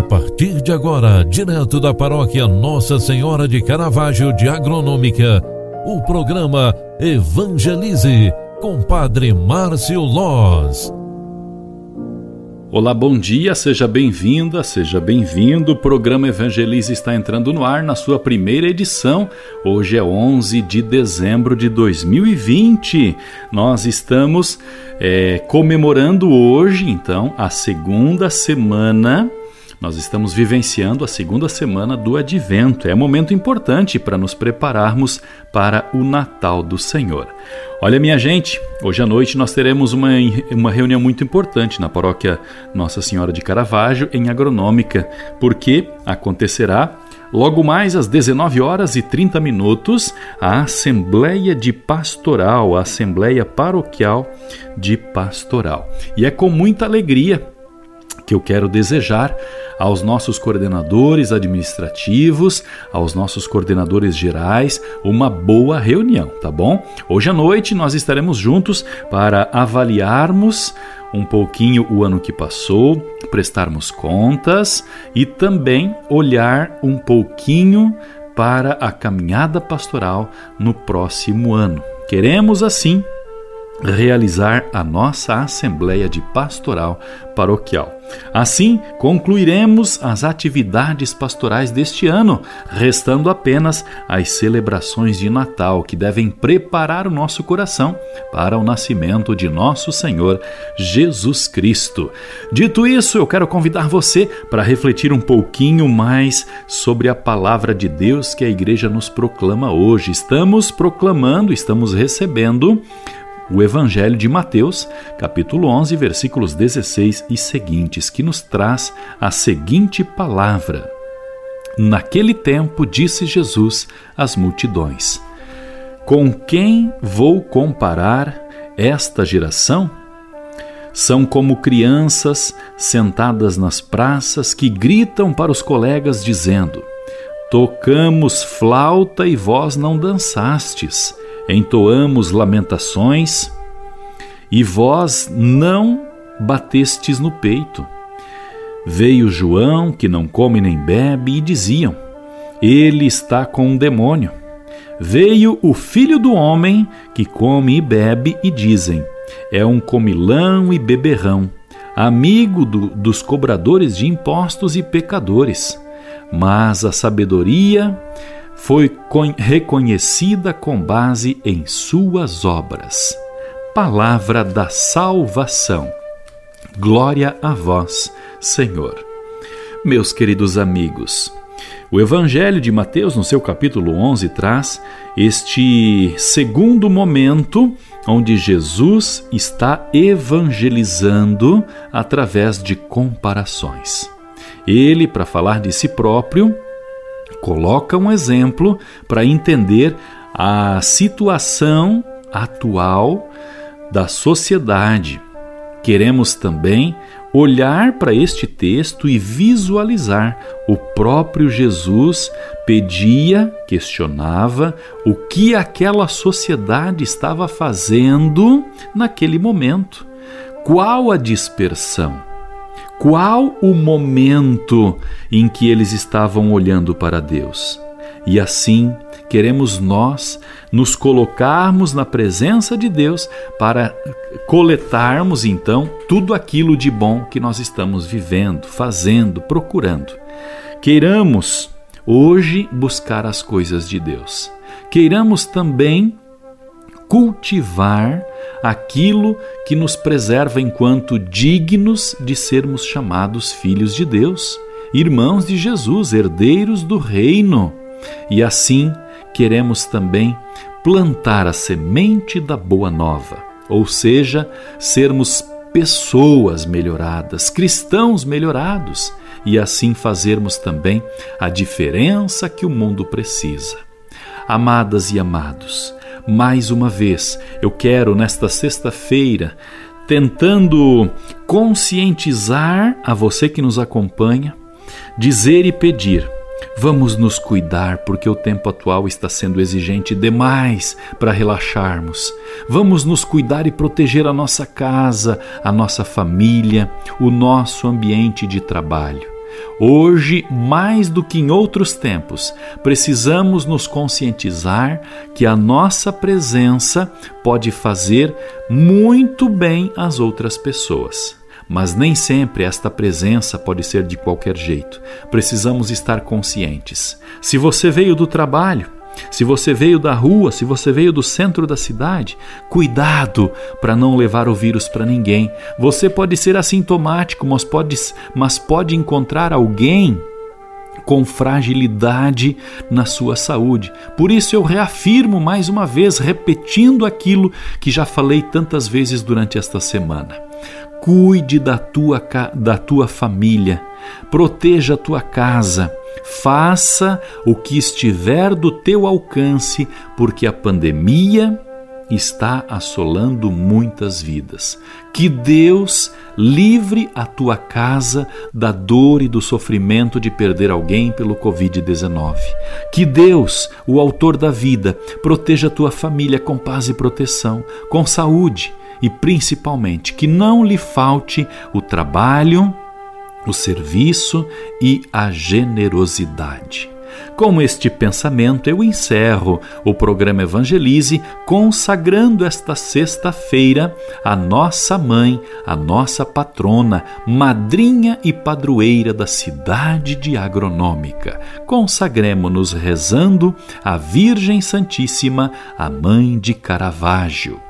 A partir de agora, direto da paróquia Nossa Senhora de Caravaggio de Agronômica, o programa Evangelize com Padre Márcio Loz. Olá, bom dia, seja bem-vinda, seja bem-vindo. O programa Evangelize está entrando no ar na sua primeira edição. Hoje é 11 de dezembro de 2020. Nós estamos é, comemorando hoje, então, a segunda semana nós estamos vivenciando a segunda semana do Advento. É um momento importante para nos prepararmos para o Natal do Senhor. Olha, minha gente, hoje à noite nós teremos uma, uma reunião muito importante na paróquia Nossa Senhora de Caravaggio, em Agronômica, porque acontecerá Logo mais às 19 horas e 30 minutos, a Assembleia de Pastoral, a Assembleia Paroquial de Pastoral. E é com muita alegria que eu quero desejar aos nossos coordenadores administrativos, aos nossos coordenadores gerais, uma boa reunião, tá bom? Hoje à noite nós estaremos juntos para avaliarmos um pouquinho o ano que passou, prestarmos contas e também olhar um pouquinho para a caminhada pastoral no próximo ano. Queremos assim realizar a nossa Assembleia de Pastoral Paroquial. Assim, concluiremos as atividades pastorais deste ano, restando apenas as celebrações de Natal que devem preparar o nosso coração para o nascimento de nosso Senhor Jesus Cristo. Dito isso, eu quero convidar você para refletir um pouquinho mais sobre a palavra de Deus que a igreja nos proclama hoje. Estamos proclamando, estamos recebendo o Evangelho de Mateus, capítulo 11, versículos 16 e seguintes, que nos traz a seguinte palavra: Naquele tempo disse Jesus às multidões: Com quem vou comparar esta geração? São como crianças sentadas nas praças que gritam para os colegas dizendo: Tocamos flauta e vós não dançastes entoamos lamentações e vós não batestes no peito. Veio João, que não come nem bebe, e diziam: Ele está com um demônio. Veio o filho do homem, que come e bebe, e dizem: É um comilão e beberrão, amigo do, dos cobradores de impostos e pecadores. Mas a sabedoria foi reconhecida com base em suas obras. Palavra da salvação. Glória a vós, Senhor. Meus queridos amigos, o Evangelho de Mateus, no seu capítulo 11, traz este segundo momento onde Jesus está evangelizando através de comparações. Ele, para falar de si próprio, coloca um exemplo para entender a situação atual da sociedade. Queremos também olhar para este texto e visualizar o próprio Jesus pedia, questionava o que aquela sociedade estava fazendo naquele momento. Qual a dispersão? Qual o momento em que eles estavam olhando para Deus. E assim queremos nós nos colocarmos na presença de Deus para coletarmos então tudo aquilo de bom que nós estamos vivendo, fazendo, procurando. Queiramos hoje buscar as coisas de Deus. Queiramos também cultivar aquilo que nos preserva enquanto dignos de sermos chamados filhos de Deus, irmãos de Jesus, herdeiros do reino. E assim queremos também plantar a semente da boa nova, ou seja, sermos pessoas melhoradas, cristãos melhorados, e assim fazermos também a diferença que o mundo precisa. Amadas e amados, mais uma vez, eu quero nesta sexta-feira, tentando conscientizar a você que nos acompanha, dizer e pedir. Vamos nos cuidar, porque o tempo atual está sendo exigente demais para relaxarmos. Vamos nos cuidar e proteger a nossa casa, a nossa família, o nosso ambiente de trabalho. Hoje, mais do que em outros tempos, precisamos nos conscientizar que a nossa presença pode fazer muito bem às outras pessoas. Mas nem sempre esta presença pode ser de qualquer jeito. Precisamos estar conscientes. Se você veio do trabalho, se você veio da rua, se você veio do centro da cidade, cuidado para não levar o vírus para ninguém. Você pode ser assintomático, mas pode, mas pode encontrar alguém com fragilidade na sua saúde. Por isso eu reafirmo mais uma vez, repetindo aquilo que já falei tantas vezes durante esta semana. Cuide da tua, da tua família, proteja a tua casa Faça o que estiver do teu alcance, porque a pandemia está assolando muitas vidas. Que Deus livre a tua casa da dor e do sofrimento de perder alguém pelo Covid-19. Que Deus, o Autor da vida, proteja a tua família com paz e proteção, com saúde e principalmente que não lhe falte o trabalho o serviço e a generosidade. Com este pensamento, eu encerro o programa Evangelize, consagrando esta sexta-feira a nossa mãe, a nossa patrona, madrinha e padroeira da cidade de Agronômica. Consagremos-nos rezando a Virgem Santíssima, a mãe de Caravaggio.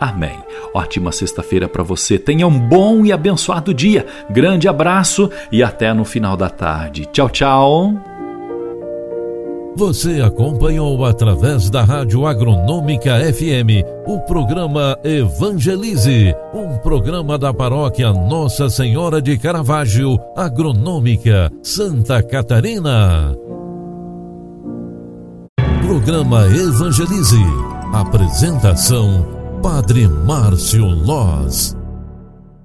Amém. Ótima sexta-feira para você. Tenha um bom e abençoado dia. Grande abraço e até no final da tarde. Tchau, tchau. Você acompanhou através da Rádio Agronômica FM o programa Evangelize, um programa da paróquia Nossa Senhora de Caravaggio, Agronômica, Santa Catarina. Programa Evangelize. Apresentação Padre Márcio Loz.